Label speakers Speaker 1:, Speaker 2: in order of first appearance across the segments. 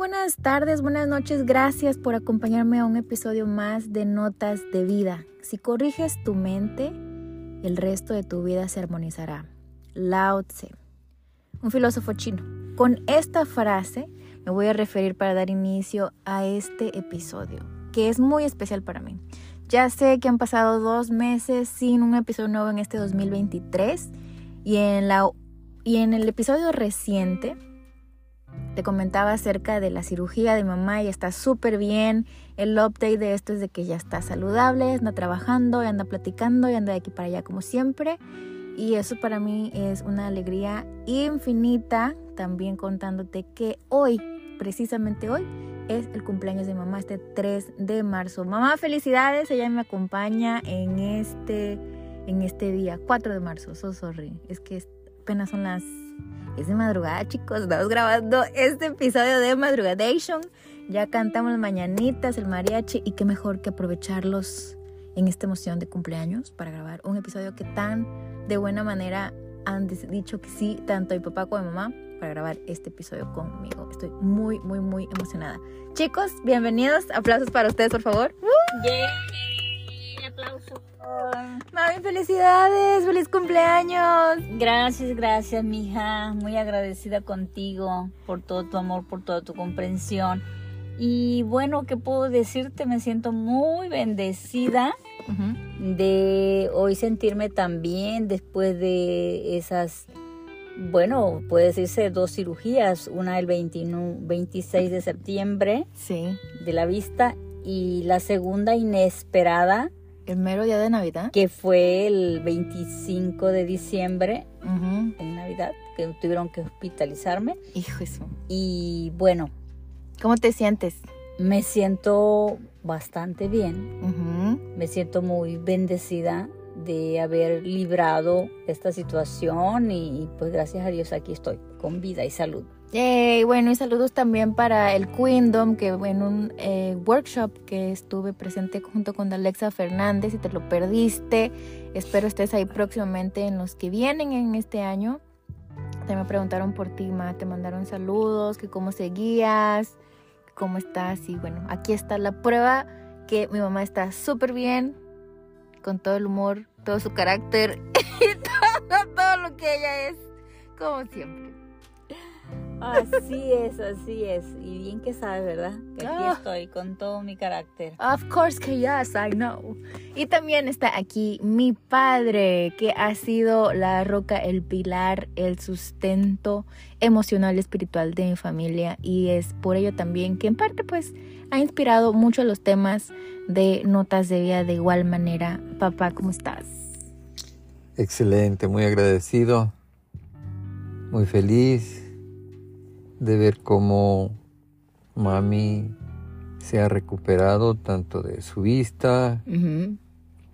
Speaker 1: buenas tardes, buenas noches. Gracias por acompañarme a un episodio más de Notas de Vida. Si corriges tu mente, el resto de tu vida se armonizará. Lao Tse, un filósofo chino. Con esta frase me voy a referir para dar inicio a este episodio, que es muy especial para mí. Ya sé que han pasado dos meses sin un episodio nuevo en este 2023 y en, la, y en el episodio reciente te comentaba acerca de la cirugía de mamá y está súper bien. El update de esto es de que ya está saludable, anda trabajando, anda platicando y anda de aquí para allá como siempre. Y eso para mí es una alegría infinita. También contándote que hoy, precisamente hoy, es el cumpleaños de mamá, este 3 de marzo. Mamá, felicidades, ella me acompaña en este, en este día, 4 de marzo. So sorry, es que apenas son las es de madrugada, chicos. Estamos grabando este episodio de Madrugadation. Ya cantamos las mañanitas, el mariachi. Y qué mejor que aprovecharlos en esta emoción de cumpleaños para grabar un episodio que tan de buena manera han dicho que sí, tanto mi papá como mi mamá, para grabar este episodio conmigo. Estoy muy, muy, muy emocionada. Chicos, bienvenidos. Aplausos para ustedes, por favor.
Speaker 2: ¡Yay! Aplausos.
Speaker 1: Mami, felicidades, feliz cumpleaños.
Speaker 2: Gracias, gracias, mija. Muy agradecida contigo por todo tu amor, por toda tu comprensión. Y bueno, ¿qué puedo decirte? Me siento muy bendecida de hoy sentirme tan bien después de esas, bueno, puede decirse dos cirugías, una el 26 de septiembre
Speaker 1: sí.
Speaker 2: de la vista y la segunda inesperada
Speaker 1: el mero día de Navidad.
Speaker 2: Que fue el 25 de diciembre, en Navidad, que tuvieron que hospitalizarme.
Speaker 1: Hijo eso.
Speaker 2: Y bueno.
Speaker 1: ¿Cómo te sientes?
Speaker 2: Me siento bastante bien. Me siento muy bendecida de haber librado esta situación y pues gracias a Dios aquí estoy, con vida y salud.
Speaker 1: Yay, bueno, y saludos también para el Queendom, que en un eh, workshop que estuve presente junto con Alexa Fernández, y te lo perdiste, espero estés ahí próximamente en los que vienen en este año. Te me preguntaron por ti, Ma, te mandaron saludos, que cómo seguías, cómo estás, y bueno, aquí está la prueba que mi mamá está súper bien, con todo el humor, todo su carácter y todo, todo lo que ella es, como siempre.
Speaker 2: Así es, así es. Y bien que sabes, ¿verdad? Que aquí ah. estoy con todo mi carácter.
Speaker 1: Of course que yes, I know. Y también está aquí mi padre, que ha sido la roca, el pilar, el sustento emocional y espiritual de mi familia. Y es por ello también que en parte pues ha inspirado mucho los temas de notas de vida de igual manera. Papá, ¿cómo estás?
Speaker 3: Excelente, muy agradecido, muy feliz de ver cómo mami se ha recuperado tanto de su vista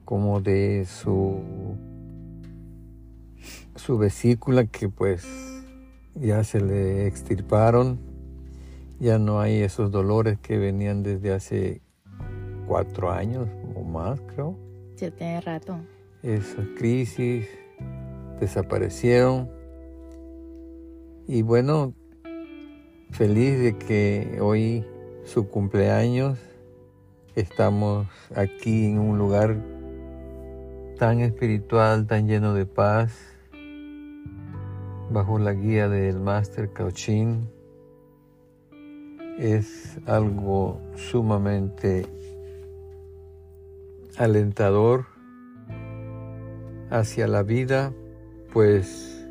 Speaker 3: como de su su vesícula que pues ya se le extirparon. Ya no hay esos dolores que venían desde hace cuatro años o más creo.
Speaker 1: Sí tiene rato.
Speaker 3: Esas crisis desaparecieron. Y bueno feliz de que hoy su cumpleaños estamos aquí en un lugar tan espiritual, tan lleno de paz, bajo la guía del Master Cauchin. Es algo sumamente alentador hacia la vida, pues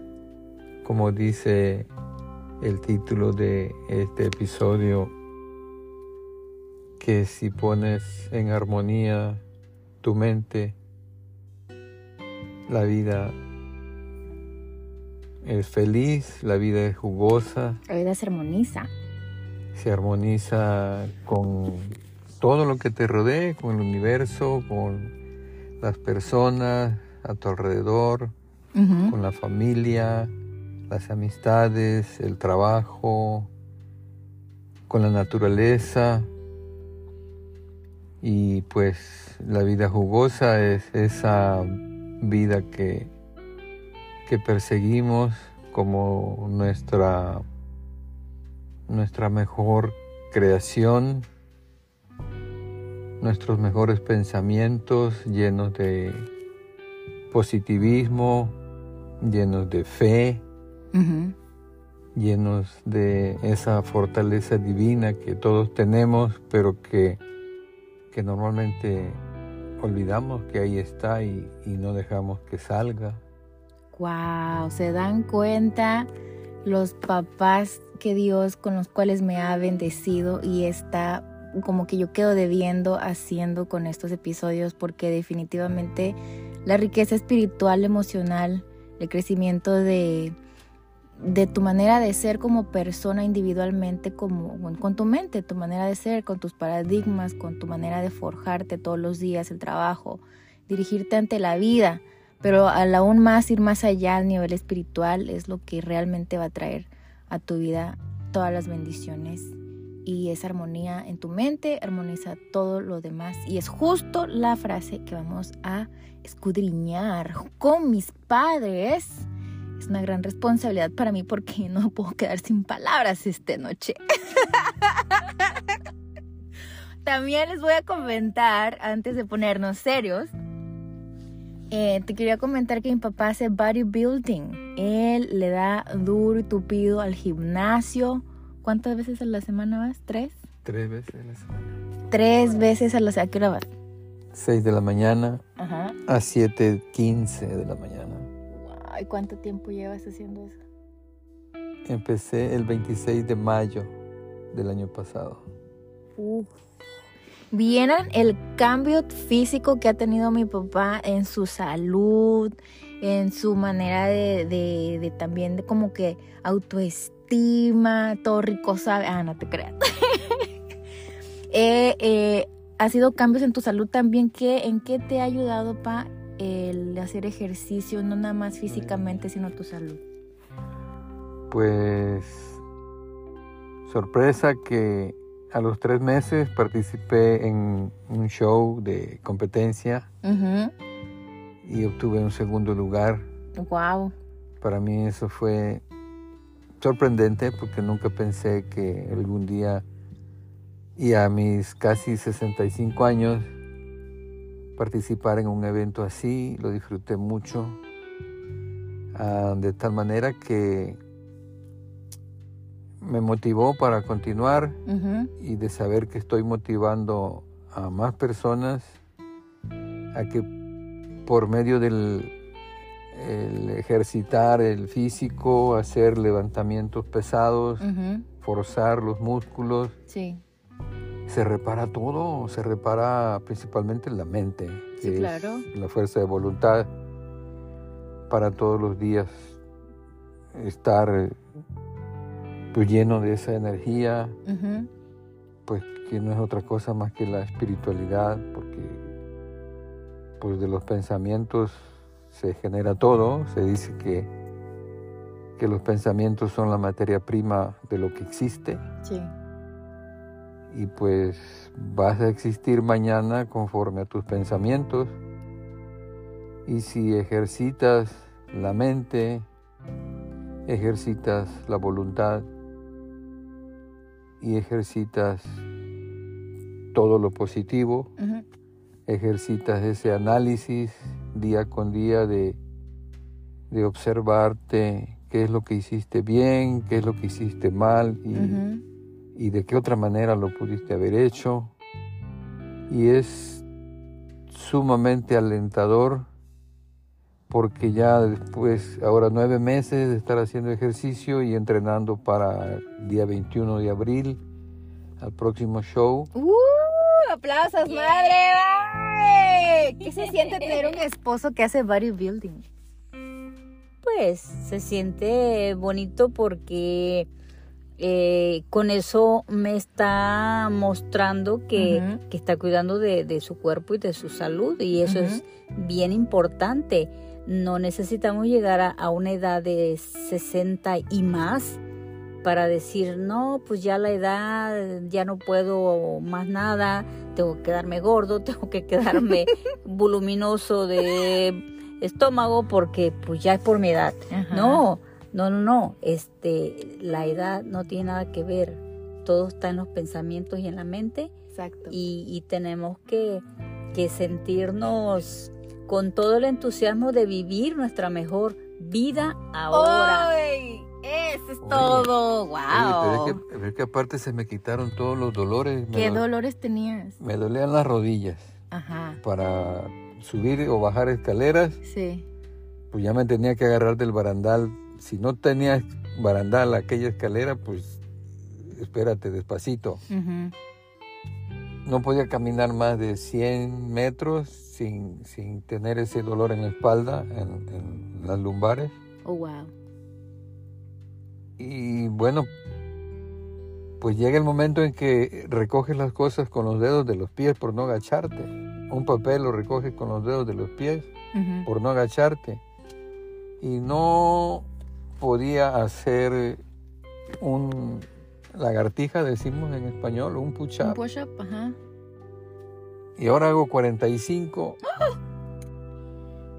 Speaker 3: como dice el título de este episodio, que si pones en armonía tu mente, la vida es feliz, la vida es jugosa.
Speaker 1: La vida se armoniza.
Speaker 3: Se armoniza con todo lo que te rodee, con el universo, con las personas a tu alrededor, con la familia, las amistades, el trabajo, con la naturaleza. Y pues la vida jugosa es esa vida que, que perseguimos como nuestra, nuestra mejor creación, nuestros mejores pensamientos llenos de positivismo, llenos de fe, llenos de esa fortaleza divina que todos tenemos, pero que, que normalmente olvidamos que ahí está y, y no dejamos que salga.
Speaker 1: Wow, se dan cuenta los papás que Dios con los cuales me ha bendecido y está como que yo quedo debiendo haciendo con estos episodios porque definitivamente la riqueza espiritual, emocional, el crecimiento de, de tu manera de ser como persona individualmente, como con tu mente, tu manera de ser, con tus paradigmas, con tu manera de forjarte todos los días, el trabajo, dirigirte ante la vida, pero al aún más ir más allá al nivel espiritual es lo que realmente va a traer a tu vida todas las bendiciones y esa armonía en tu mente armoniza todo lo demás. Y es justo la frase que vamos a escudriñar con mis padres. Es una gran responsabilidad para mí porque no puedo quedar sin palabras esta noche. También les voy a comentar, antes de ponernos serios, eh, te quería comentar que mi papá hace bodybuilding. Él le da duro y tupido al gimnasio ¿Cuántas veces a la semana vas? ¿Tres?
Speaker 3: Tres veces a la semana.
Speaker 1: Tres veces a la semana. ¿A qué hora vas?
Speaker 3: Seis de la mañana Ajá. a siete quince de la mañana.
Speaker 1: ¿Y cuánto tiempo llevas haciendo eso?
Speaker 3: Empecé el 26 de mayo del año pasado.
Speaker 1: Uf. ¿Vieran el cambio físico que ha tenido mi papá en su salud, en su manera de, de, de también de como que autoestima? todo rico sabe. Ah, no te creas. Eh, eh, ¿Ha sido cambios en tu salud también? ¿Qué, ¿En qué te ha ayudado, Pa, el hacer ejercicio, no nada más físicamente, sino tu salud?
Speaker 3: Pues, sorpresa que a los tres meses participé en un show de competencia y obtuve un segundo lugar.
Speaker 1: Wow.
Speaker 3: Para mí eso fue sorprendente porque nunca pensé que algún día y a mis casi 65 años participar en un evento así, lo disfruté mucho, ah, de tal manera que me motivó para continuar y de saber que estoy motivando a más personas a que por medio del el ejercitar el físico, hacer levantamientos pesados, forzar los músculos.
Speaker 1: Sí.
Speaker 3: Se repara todo, se repara principalmente la mente,
Speaker 1: que
Speaker 3: es la fuerza de voluntad para todos los días estar pues, lleno de esa energía, pues que no es otra cosa más que la espiritualidad, porque pues de los pensamientos se genera todo, se dice que, que los pensamientos son la materia prima de lo que existe.
Speaker 1: Sí.
Speaker 3: Y pues vas a existir mañana conforme a tus pensamientos. Y si ejercitas la mente, ejercitas la voluntad y ejercitas todo lo positivo, ejercitas ese análisis día con día de, de, observarte qué es lo que hiciste bien, qué es lo que hiciste mal y, y, de qué otra manera lo pudiste haber hecho. Y es sumamente alentador porque ya después, ahora nueve meses de estar haciendo ejercicio y entrenando para el día 21 de abril al próximo show.
Speaker 1: ¡Uh! ¡Aplausos, madre! ¿Qué se siente tener un esposo que hace bodybuilding?
Speaker 2: Pues se siente bonito porque eh, con eso me está mostrando que, está cuidando de, su cuerpo y de su salud y eso es bien importante. No necesitamos llegar a, a, una edad de 60 y más para decir, no, pues ya la edad, ya no puedo más nada, tengo que quedarme gordo, tengo que quedarme voluminoso de estómago porque pues ya es por mi edad. No, no, no, no, este, la edad no tiene nada que ver todo está en los pensamientos y en la mente.
Speaker 1: Exacto.
Speaker 2: Y, tenemos que, que sentirnos con todo el entusiasmo de vivir nuestra mejor vida ahora.
Speaker 1: ¡Ay! Eso es todo. ¡Wow!
Speaker 3: pero, es que, aparte se me quitaron todos los dolores.
Speaker 1: ¿Qué dolores tenías?
Speaker 3: Me dolían las rodillas.
Speaker 1: Ajá.
Speaker 3: Para subir o bajar escaleras.
Speaker 1: Sí.
Speaker 3: Pues ya me tenía que agarrar del barandal. Si no tenía barandal aquella escalera, pues espérate, despacito. No podía caminar más de 100 metros sin, sin tener ese dolor en la espalda, en, en las lumbares.
Speaker 1: Oh, wow.
Speaker 3: Y bueno, pues llega el momento en que recoges las cosas con los dedos de los pies por no agacharte. Un papel lo recoges con los dedos de los pies por no agacharte. Y no podía hacer un lagartija, decimos en español, un push-up.
Speaker 1: Un push-up, ajá.
Speaker 3: Y ahora hago 45.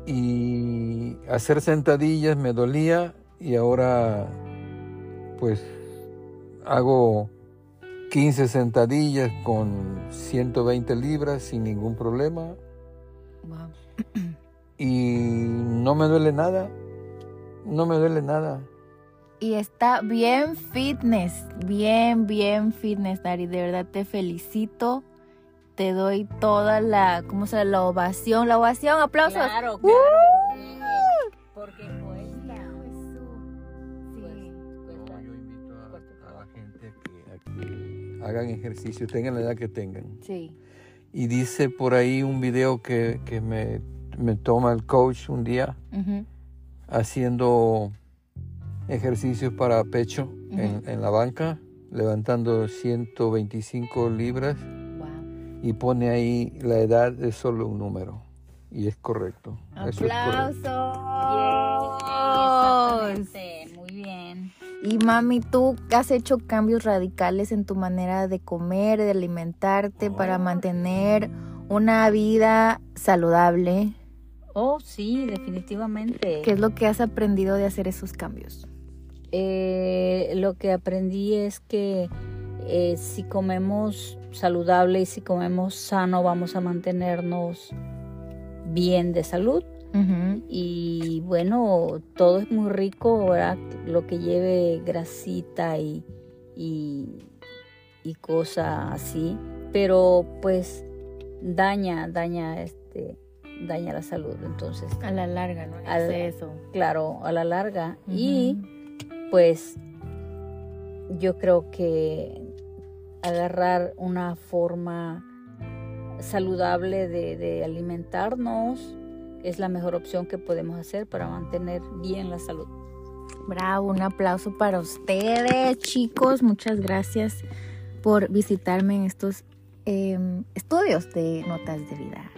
Speaker 3: Y hacer sentadillas me dolía y ahora pues hago 15 sentadillas con 120 libras sin ningún problema. Y no me duele nada. No me duele nada.
Speaker 1: Y está bien fitness, bien, bien fitness, Dari. De verdad te felicito. Te doy toda la, ¿cómo se llama? La ovación, la ovación, aplausos.
Speaker 2: Claro, claro. ¡Uh! Porque
Speaker 3: hagan ejercicio, tengan la edad que tengan.
Speaker 1: Sí.
Speaker 3: Y dice por ahí un video que, me, toma el coach un día haciendo ejercicios para pecho en, la banca, levantando 125 libras. Y pone ahí la edad es solo un número. Y es correcto.
Speaker 1: ¡Aplausos! Y mami, tú has hecho cambios radicales en tu manera de comer, de alimentarte para mantener una vida saludable.
Speaker 2: Oh, sí, definitivamente.
Speaker 1: ¿Qué es lo que has aprendido de hacer esos cambios?
Speaker 2: Eh, lo que aprendí es que eh, si comemos saludable y si comemos sano vamos a mantenernos bien de salud y bueno, todo es muy rico, ¿verdad? Lo que lleve grasita y, y, cosas así, pero pues daña, daña este daña la salud, entonces.
Speaker 1: A la larga, ¿no? Hace eso.
Speaker 2: Claro, a la larga. Y pues yo creo que agarrar una forma saludable de, de alimentarnos, es la mejor opción que podemos hacer para mantener bien la salud.
Speaker 1: Bravo, un aplauso para ustedes, chicos. Muchas gracias por visitarme en estos em, estudios de notas de vida.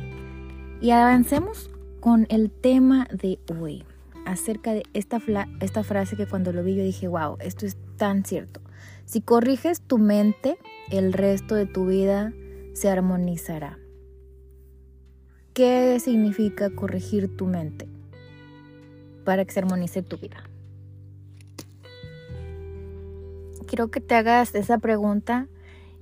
Speaker 1: Y avancemos con el tema de hoy, acerca de esta, esta frase que cuando lo vi yo dije, wow, esto es tan cierto. Si corriges tu mente, el resto de tu vida se armonizará. ¿Qué significa corregir tu mente para que se armonice tu vida? Quiero que te hagas esa pregunta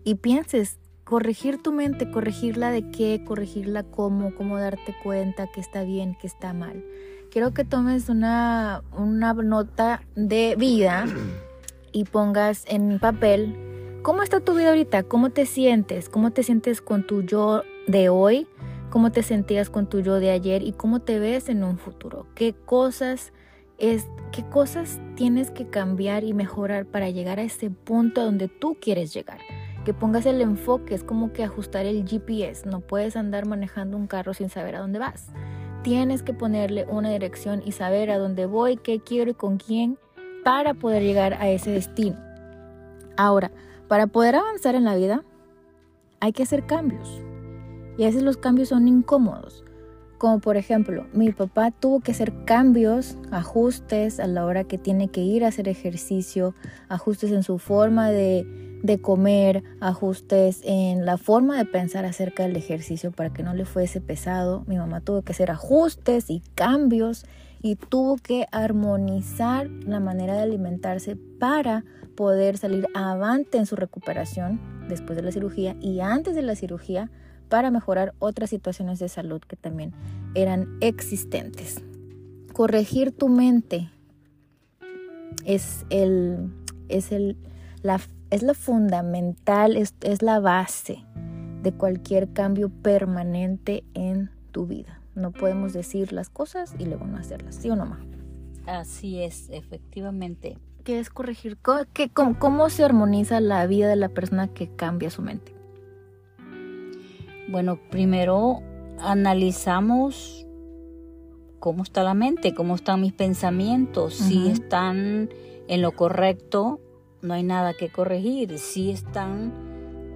Speaker 1: y pienses, corregir tu mente, corregirla de qué, corregirla cómo, cómo darte cuenta que está bien, que está mal. Quiero que tomes una, una nota de vida y pongas en papel cómo está tu vida ahorita, cómo te sientes, cómo te sientes con tu yo de hoy, cómo te sentías con tu yo de ayer y cómo te ves en un futuro. ¿Qué cosas es qué cosas tienes que cambiar y mejorar para llegar a ese punto donde tú quieres llegar? Que pongas el enfoque, es como que ajustar el GPS, no puedes andar manejando un carro sin saber a dónde vas. Tienes que ponerle una dirección y saber a dónde voy, qué quiero y con quién para poder llegar a ese destino. Ahora, para poder avanzar en la vida, hay que hacer cambios. Y a veces los cambios son incómodos. Como por ejemplo, mi papá tuvo que hacer cambios, ajustes a la hora que tiene que ir a hacer ejercicio, ajustes en su forma de, de comer, ajustes en la forma de pensar acerca del ejercicio para que no le fuese pesado. Mi mamá tuvo que hacer ajustes y cambios y tuvo que armonizar la manera de alimentarse para poder salir avante en su recuperación después de la cirugía y antes de la cirugía para mejorar otras situaciones de salud que también eran existentes. Corregir tu mente es el es el la es lo fundamental, es, es la base de cualquier cambio permanente en tu vida. No podemos decir las cosas y luego no hacerlas, ¿sí o no, ma?
Speaker 2: Así es, efectivamente.
Speaker 1: ¿Qué es corregir? ¿Cómo, cómo, se armoniza la vida de la persona que cambia su mente?
Speaker 2: Bueno, primero analizamos cómo está la mente, cómo están mis pensamientos, si están en lo correcto no hay nada que corregir. Si están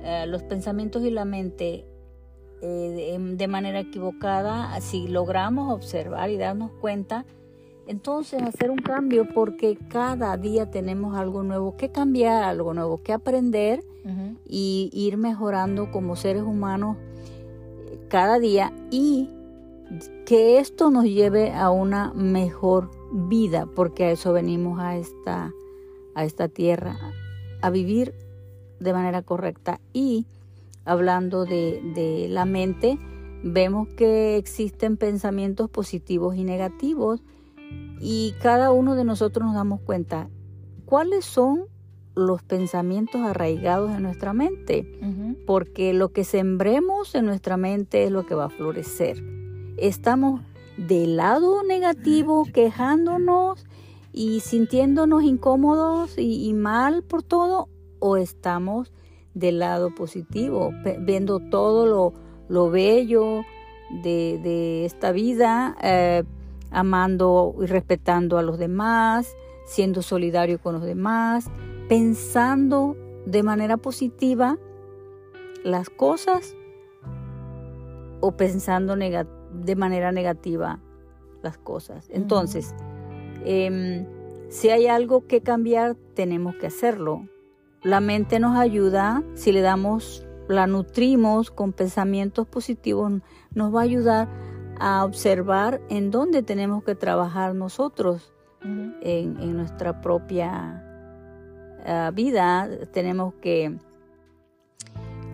Speaker 2: eh, los pensamientos y la mente eh, de, manera equivocada, si logramos observar y darnos cuenta, entonces hacer un cambio porque cada día tenemos algo nuevo que cambiar, algo nuevo que aprender y ir mejorando como seres humanos eh, cada día y que esto nos lleve a una mejor vida, porque a eso venimos a esta a esta tierra a vivir de manera correcta. Y hablando de, la mente, vemos que existen pensamientos positivos y negativos y cada uno de nosotros nos damos cuenta cuáles son los pensamientos arraigados en nuestra mente, porque lo que sembremos en nuestra mente es lo que va a florecer. Estamos del lado negativo quejándonos y sintiéndonos incómodos y, mal por todo o estamos del lado positivo, viendo todo lo, lo bello de, esta vida, eh, amando y respetando a los demás, siendo solidario con los demás, pensando de manera positiva las cosas o pensando de manera negativa las cosas. Entonces, Em, si hay algo que cambiar, tenemos que hacerlo. La mente nos ayuda, si le damos, la nutrimos con pensamientos positivos, nos va a ayudar a observar en dónde tenemos que trabajar nosotros en, nuestra propia ah, vida. Tenemos que,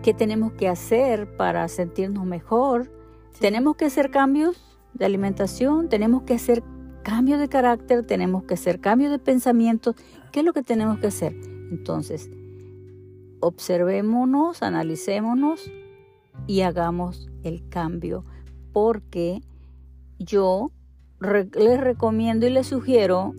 Speaker 2: ¿qué tenemos que hacer para sentirnos mejor? Tenemos que hacer cambios de alimentación, tenemos que hacer cambio de carácter, tenemos que hacer cambio de pensamiento. ¿Qué es lo que tenemos que hacer? Entonces, observémonos, analicémonos y hagamos el cambio. Porque yo les recomiendo y les sugiero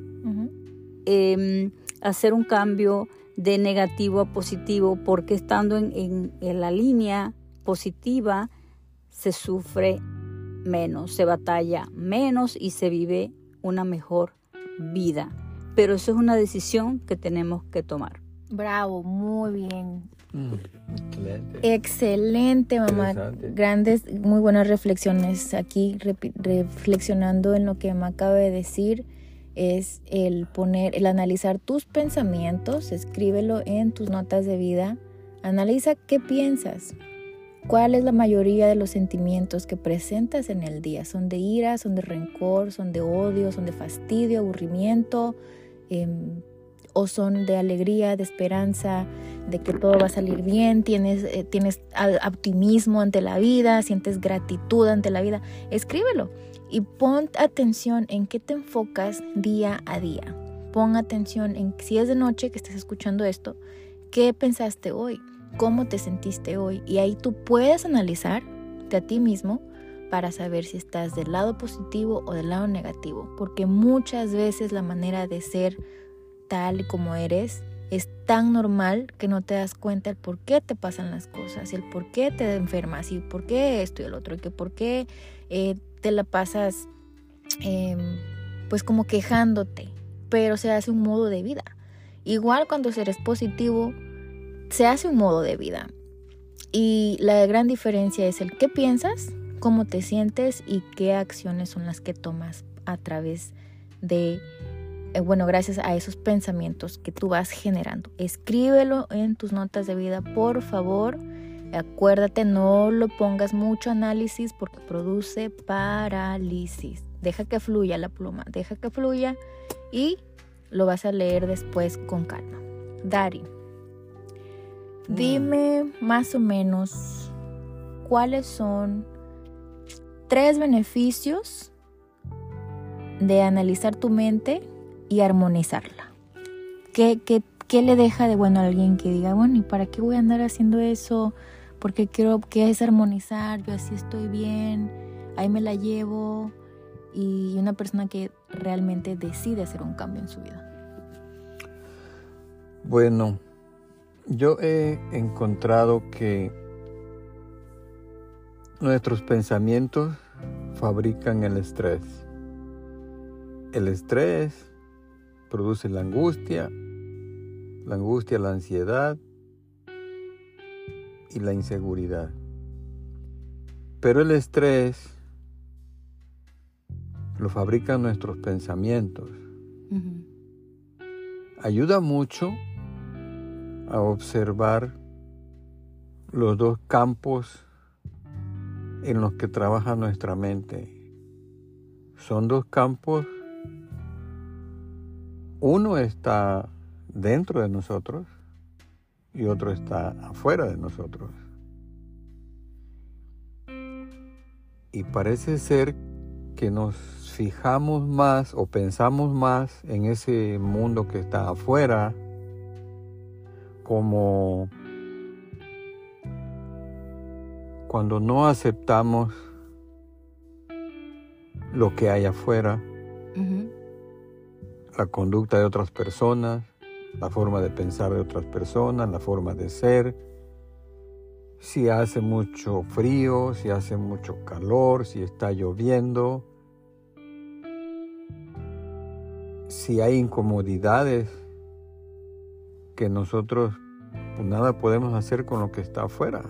Speaker 2: em, hacer un cambio de negativo a positivo porque estando en la línea positiva se sufre menos, se batalla menos y se vive una mejor vida. Pero eso es una decisión que tenemos que tomar.
Speaker 1: Bravo, muy bien. Mm, excelente. Excelente, mamá. Grandes, muy buenas reflexiones aquí, reflexionando en lo que me acaba de decir es el poner, el analizar tus pensamientos, escríbelo en tus notas de vida, analiza qué piensas, ¿Cuál es la mayoría de los sentimientos que presentas en el día? ¿Son de ira, son de rencor, son de odio, son de fastidio, aburrimiento? Em, ¿O son de alegría, de esperanza, de que todo va a salir bien? ¿Tienes, eh, tienes optimismo ante la vida? ¿Sientes gratitud ante la vida? Escríbelo y pon atención en qué te enfocas día a día. Pon atención en si es de noche que estés escuchando esto, ¿qué pensaste hoy? Cómo te sentiste hoy y ahí tú puedes analizarte a ti mismo para saber si estás del lado positivo o del lado negativo, porque muchas veces la manera de ser tal como eres es tan normal que no te das cuenta el por qué te pasan las cosas, el por qué te enfermas y por qué esto y el otro, y que por qué eh, te la pasas em, pues como quejándote, pero se hace un modo de vida. Igual cuando eres positivo, se hace un modo de vida. Y la gran diferencia es el qué piensas, cómo te sientes y qué acciones son las que tomas a través de eh, bueno, gracias a esos pensamientos que tú vas generando. Escríbelo en tus notas de vida, por favor. Acuérdate, no lo pongas mucho análisis porque produce parálisis. Deja que fluya la pluma, deja que fluya y lo vas a leer después con calma. Dari. Dime más o menos cuáles son tres beneficios de analizar tu mente y armonizarla. ¿Qué, qué, le deja de bueno a alguien que diga, bueno, ¿y para qué voy a andar haciendo eso? Porque quiero que es armonizar, yo así estoy bien, ahí me la llevo. Y una persona que realmente decide hacer un cambio en su vida.
Speaker 3: Bueno, yo he encontrado que nuestros pensamientos fabrican el estrés. El estrés produce la angustia, la angustia, la ansiedad y la inseguridad. Pero el estrés lo fabrican nuestros pensamientos. Ayuda mucho a observar los dos campos en los que trabaja nuestra mente. Son dos campos uno está dentro de nosotros y otro está afuera de nosotros. Y parece ser que nos fijamos más o pensamos más en ese mundo que está afuera como cuando no aceptamos lo que hay afuera la conducta de otras personas, la forma de pensar de otras personas, la forma de ser, si hace mucho frío, si hace mucho calor, si está lloviendo, si hay incomodidades que nosotros pues, nada podemos hacer con lo que está afuera.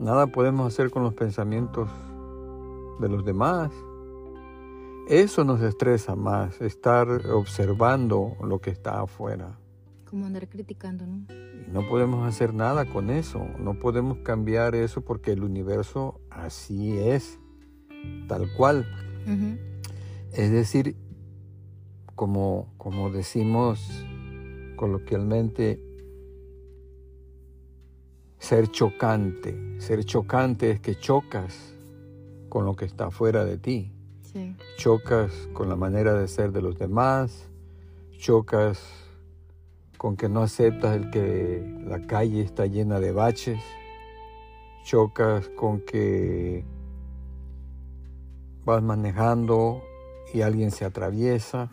Speaker 3: Nada podemos hacer con los pensamientos de los demás. Eso nos estresa más, estar observando lo que está afuera.
Speaker 1: Como andar criticando, ¿no?
Speaker 3: Y no podemos hacer nada con eso, no podemos cambiar eso porque el universo así es, tal cual. Es decir, como, como decimos coloquialmente, ser chocante. Ser chocante es que chocas con lo que está fuera de ti. Chocas con la manera de ser de los demás, chocas con que no aceptas el que la calle está llena de baches, chocas con que vas manejando y alguien se atraviesa,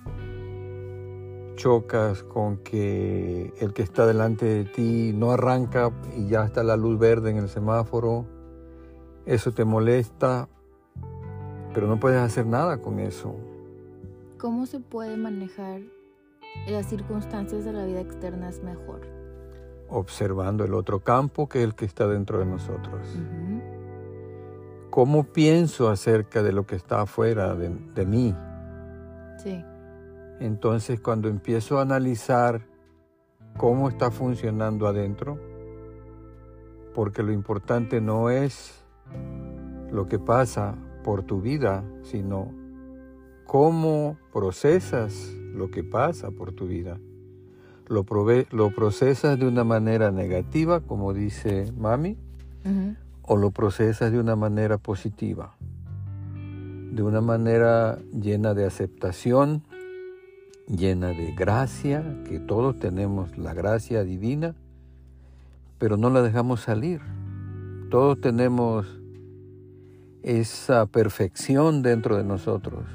Speaker 3: chocas con que el que está delante de ti no arranca y ya está la luz verde en el semáforo, eso te molesta, pero no puedes hacer nada con eso.
Speaker 1: ¿Cómo se puede manejar las circunstancias de la vida externa mejor?
Speaker 3: Observando el otro campo que es el que está dentro de nosotros. ¿Cómo pienso acerca de lo que está afuera de, de mí?
Speaker 1: Sí.
Speaker 3: Entonces cuando empiezo a analizar cómo está funcionando adentro, porque lo importante no es lo que pasa por tu vida, sino cómo procesas lo que pasa por tu vida. Lo, lo procesas de una manera negativa, como dice mami, o lo procesas de una manera positiva, de una manera llena de aceptación, llena de gracia, que todos tenemos la gracia divina, pero no la dejamos salir. Todos tenemos esa perfección dentro de nosotros.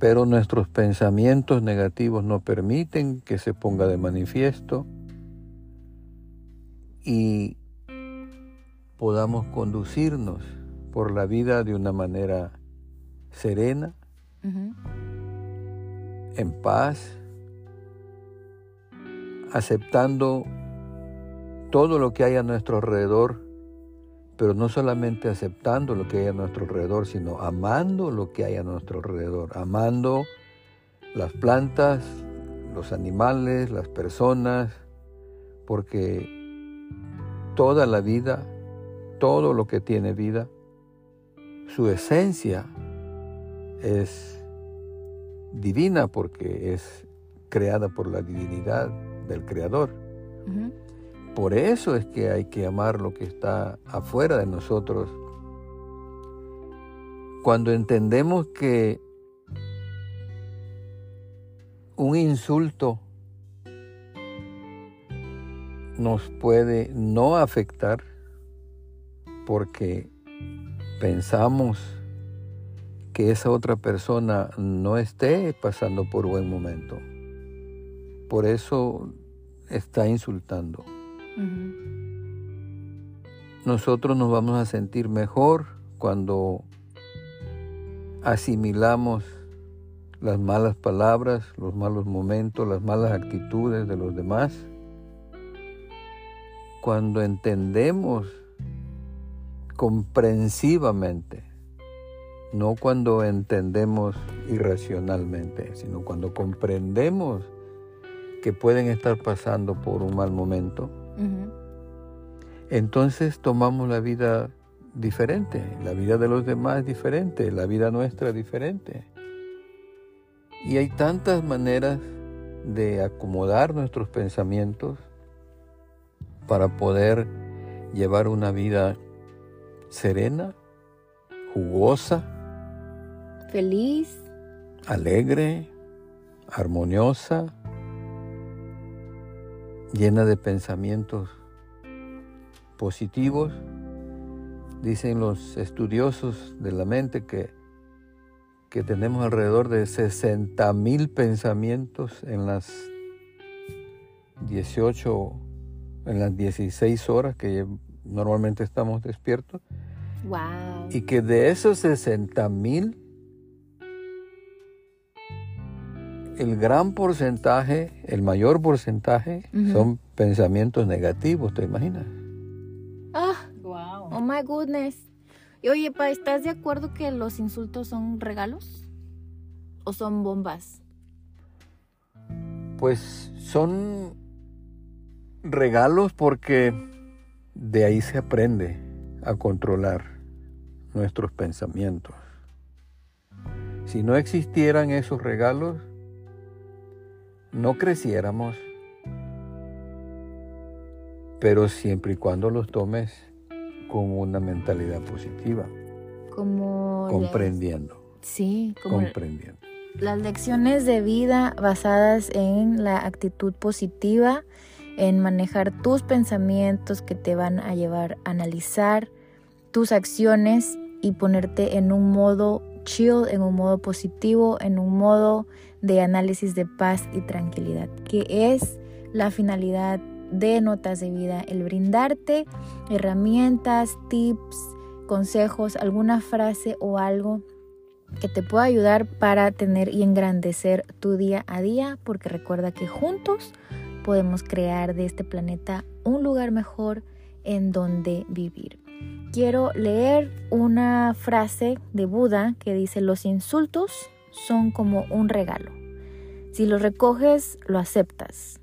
Speaker 3: Pero nuestros pensamientos negativos no permiten que se ponga de manifiesto y podamos conducirnos por la vida de una manera serena, en paz, aceptando todo lo que hay a nuestro alrededor pero no solamente aceptando lo que hay a nuestro alrededor, sino amando lo que hay a nuestro alrededor, amando las plantas, los animales, las personas, porque toda la vida, todo lo que tiene vida, su esencia es divina porque es creada por la divinidad del Creador. Por eso es que hay que amar lo que está afuera de nosotros. Cuando entendemos que un insulto nos puede no afectar porque pensamos que esa otra persona no esté pasando por buen momento. Por eso está insultando. Nosotros nos vamos a sentir mejor cuando asimilamos las malas palabras, los malos momentos, las malas actitudes de los demás. Cuando entendemos comprensivamente no cuando entendemos irracionalmente, sino cuando comprendemos que pueden estar pasando por un mal momento, entonces tomamos la vida diferente, la vida de los demás diferente, la vida nuestra diferente. Y hay tantas maneras de acomodar nuestros pensamientos para poder llevar una vida serena, jugosa,
Speaker 1: Feliz.
Speaker 3: Alegre, armoniosa, llena de pensamientos positivos. Dicen los estudiosos de la mente que, que tenemos alrededor de 60 mil pensamientos en las 18, en las 16 horas que normalmente estamos despiertos.
Speaker 1: Wow.
Speaker 3: Y que de esos 60 mil el gran porcentaje, el mayor porcentaje, son pensamientos negativos, ¿te imaginas?
Speaker 1: Ah, wow. Oh my goodness. Y oye, pa, ¿estás de acuerdo que los insultos son regalos? ¿O son bombas?
Speaker 3: Pues son regalos porque de ahí se aprende a controlar nuestros pensamientos. Si no existieran esos regalos, no creciéramos, pero siempre y cuando los tomes con una mentalidad positiva.
Speaker 1: Como
Speaker 3: comprendiendo.
Speaker 1: sí,
Speaker 3: como comprendiendo.
Speaker 1: Las lecciones de vida basadas en la actitud positiva, en manejar tus pensamientos que te van a llevar a analizar tus acciones y ponerte en un modo chill, en un modo positivo, en un modo de análisis de paz y tranquilidad, que es la finalidad de Notas de Vida, el brindarte herramientas, tips, consejos, alguna frase o algo que te pueda ayudar para tener y engrandecer tu día a día, porque recuerda que juntos podemos crear de este planeta un lugar mejor en donde vivir. Quiero leer una frase de Buda que dice, los insultos son como un regalo. Si lo recoges, lo aceptas.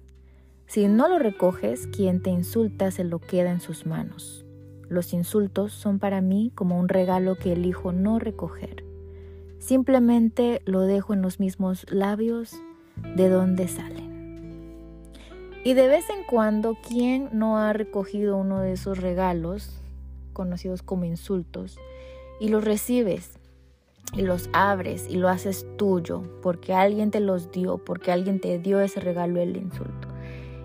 Speaker 1: Si no lo recoges, quien te insulta se lo queda en sus manos. Los insultos son para mí como un regalo que elijo no recoger. Simplemente lo dejo en los mismos labios de donde salen. Y de vez en cuando, ¿quién no ha recogido uno de esos regalos, conocidos como insultos, y los recibes y los abres y lo haces tuyo porque alguien te los dio, porque alguien te dio ese regalo el insulto.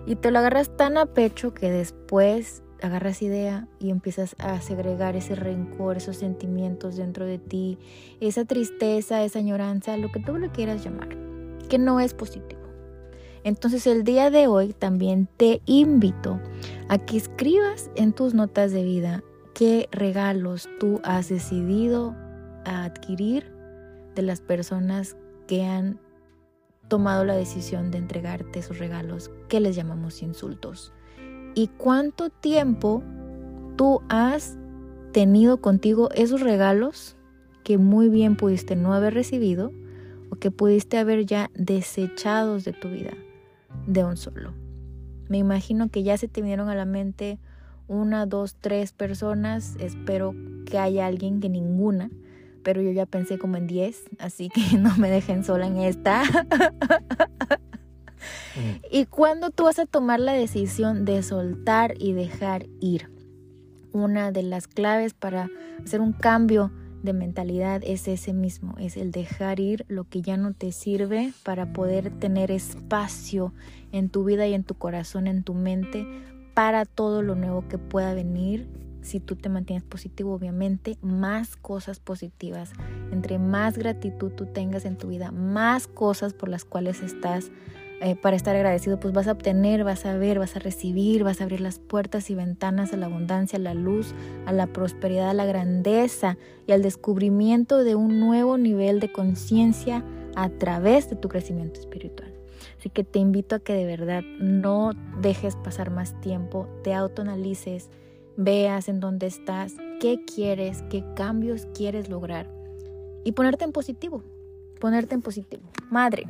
Speaker 1: Y te lo agarras tan a pecho que después agarras idea y empiezas a segregar ese rencor, esos sentimientos dentro de ti, esa tristeza, esa añoranza, lo que tú lo quieras llamar, que no es positivo. Entonces el día de hoy también te invito a que escribas en tus notas de vida qué regalos tú has decidido adquirir de las personas que han tomado la decisión de entregarte esos regalos que les llamamos insultos. ¿Y cuánto tiempo tú has tenido contigo esos regalos que muy bien pudiste no haber recibido o que pudiste haber ya desechados de tu vida de un solo. Me imagino que ya se te vinieron a la mente una, dos, tres personas. Espero que haya alguien que ninguna. Pero yo ya pensé como en diez, así que no me dejen sola en esta. ¿Y cuando tú vas a tomar la decisión de soltar y dejar ir? Una de las claves para hacer un cambio de mentalidad es ese mismo, es el dejar ir lo que ya no te sirve para poder tener espacio en tu vida y en tu corazón, en tu mente, para todo lo nuevo que pueda venir. Si tú te mantienes positivo, obviamente, más cosas positivas. Entre más gratitud tú tengas en tu vida, más cosas por las cuales estás eh, para estar agradecido, pues vas a obtener, vas a ver, vas a recibir, vas a abrir las puertas y ventanas a la abundancia, a la luz, a la prosperidad, a la grandeza y al descubrimiento de un nuevo nivel de conciencia a través de tu crecimiento espiritual. Así que te invito a que de verdad no dejes pasar más tiempo, te autoanalices, veas en dónde estás, qué quieres, qué cambios quieres lograr y ponerte en positivo, ponerte en positivo. Madre,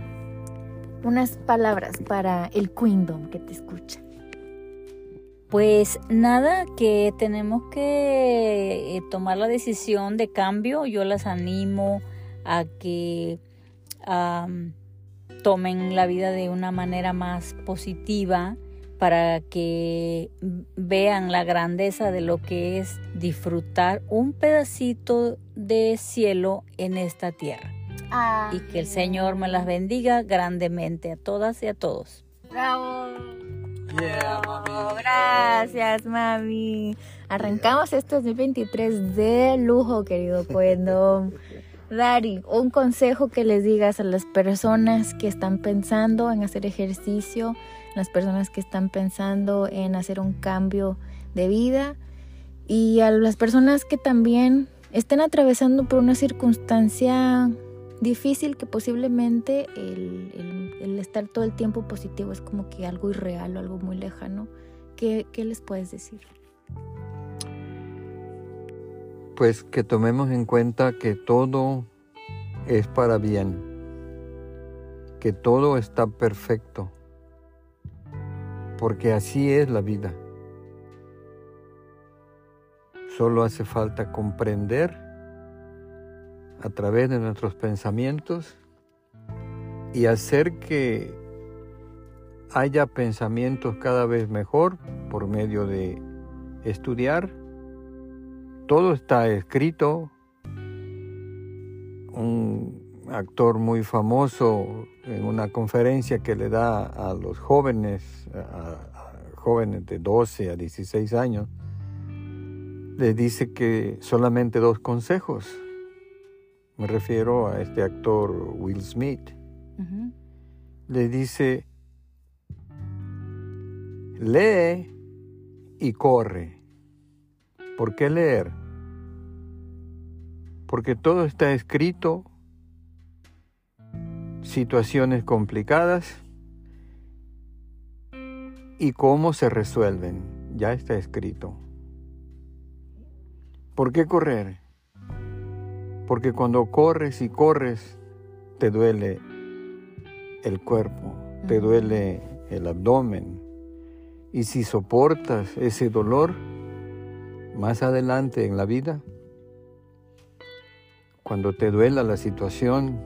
Speaker 1: unas palabras para el Queendom que te escucha.
Speaker 2: Pues nada, que tenemos que eh, tomar la decisión de cambio. Yo las animo a que tomen la vida de una manera más positiva para que vean la grandeza de lo que es disfrutar un pedacito de cielo en esta tierra y que el Señor me las bendiga grandemente a todas y a todos.
Speaker 1: ¡Bravo! Gracias, mami. Arrancamos este 2023 de lujo, querido Cuendo. Dari, un consejo que les digas a las personas que están pensando en hacer ejercicio, las personas que están pensando en hacer un cambio de vida y a las personas que también estén atravesando por una circunstancia difícil que posiblemente el, estar todo el tiempo positivo es como que algo irreal o algo muy lejano. ¿Qué, ¿Qué les puedes decir?
Speaker 3: Pues que tomemos en cuenta que todo es para bien, que todo está perfecto, porque así es la vida. Solo hace falta comprender a través de nuestros pensamientos y hacer que haya pensamientos cada vez mejor por medio de estudiar. Todo está escrito. Un actor muy famoso en una conferencia que le da a los jóvenes, a, jóvenes de 12 a 16 años, les dice que solamente dos consejos me refiero a este actor Will Smith, le dice, lee y corre. ¿Por qué leer? Porque todo está escrito, situaciones complicadas y cómo se resuelven, ya está escrito. ¿Por qué correr? Porque cuando corres y corres, te duele el cuerpo, te duele el abdomen. Y si soportas ese dolor, más adelante en la vida, cuando te duela la situación,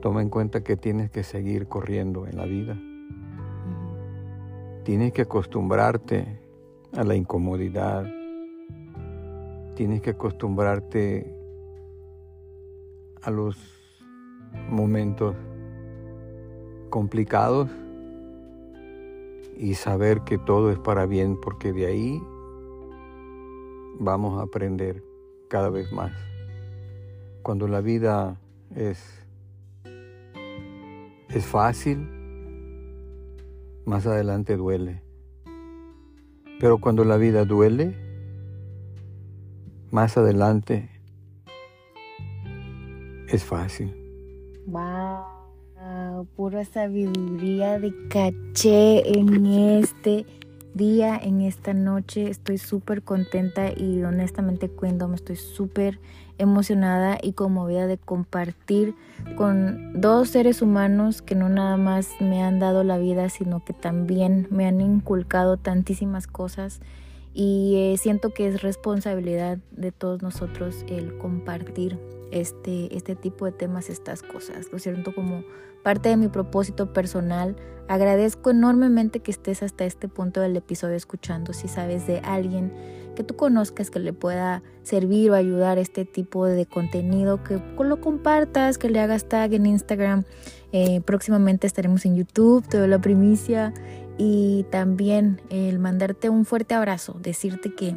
Speaker 3: toma en cuenta que tienes que seguir corriendo en la vida. Tienes que acostumbrarte a la incomodidad. Tienes que acostumbrarte a los momentos complicados y saber que todo es para bien porque de ahí vamos a aprender cada vez más. Cuando la vida es, es fácil, más adelante duele. Pero cuando la vida duele, más adelante es fácil.
Speaker 1: Wow, pura sabiduría de caché en este día, en esta noche. Estoy súper contenta y honestamente cuento, me estoy súper emocionada y conmovida de compartir con dos seres humanos que no nada más me han dado la vida, sino que también me han inculcado tantísimas cosas y eh, siento que es responsabilidad de todos nosotros el compartir este, este tipo de temas, estas cosas. Lo siento como parte de mi propósito personal. Agradezco enormemente que estés hasta este punto del episodio escuchando. Si sabes de alguien que tú conozcas que le pueda servir o ayudar este tipo de contenido, que lo compartas, que le hagas tag en Instagram. Eh, próximamente estaremos en YouTube, te doy la primicia. Y también el mandarte un fuerte abrazo, decirte que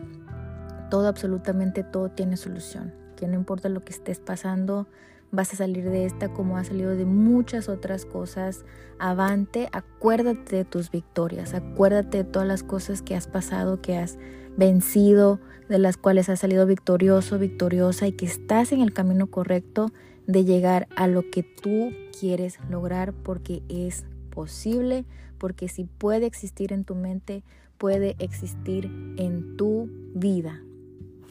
Speaker 1: todo, absolutamente todo tiene solución, que no importa lo que estés pasando, vas a salir de esta como has salido de muchas otras cosas. Avante, acuérdate de tus victorias, acuérdate de todas las cosas que has pasado, que has vencido, de las cuales has salido victorioso, victoriosa y que estás en el camino correcto de llegar a lo que tú quieres lograr porque es posible, porque si puede existir en tu mente, puede existir en tu vida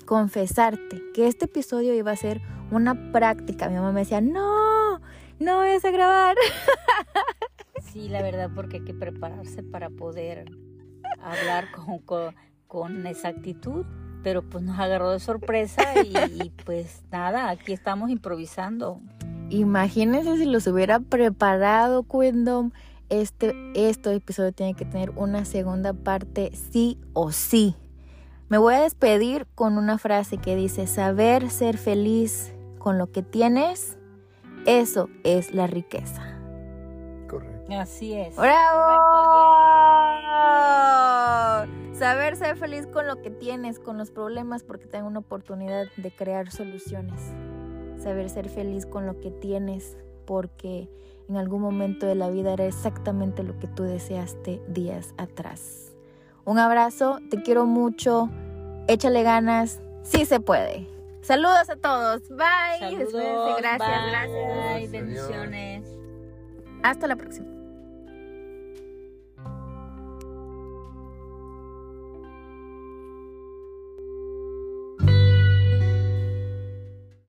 Speaker 1: confesarte que este episodio iba a ser una práctica. Mi mamá me decía, no, no vayas a grabar.
Speaker 2: Sí, la verdad, porque hay que prepararse para poder hablar con, con, exactitud. Pero pues nos agarró de sorpresa y, pues nada, aquí estamos improvisando.
Speaker 1: Imagínense si los hubiera preparado, Quindom. Este, este episodio tiene que tener una segunda parte sí o sí. Me voy a despedir con una frase que dice, saber ser feliz con lo que tienes, eso es la riqueza.
Speaker 3: Correcto.
Speaker 2: Así es.
Speaker 1: ¡Bravo! Saber ser feliz con lo que tienes, con los problemas, porque tengo una oportunidad de crear soluciones. Saber ser feliz con lo que tienes, porque en algún momento de la vida era exactamente lo que tú deseaste días atrás. Un abrazo, te quiero mucho, échale ganas, sí se puede. Saludos a todos, bye.
Speaker 2: Saludos,
Speaker 1: gracias,
Speaker 2: bye,
Speaker 1: gracias.
Speaker 2: bendiciones.
Speaker 1: Hasta la próxima.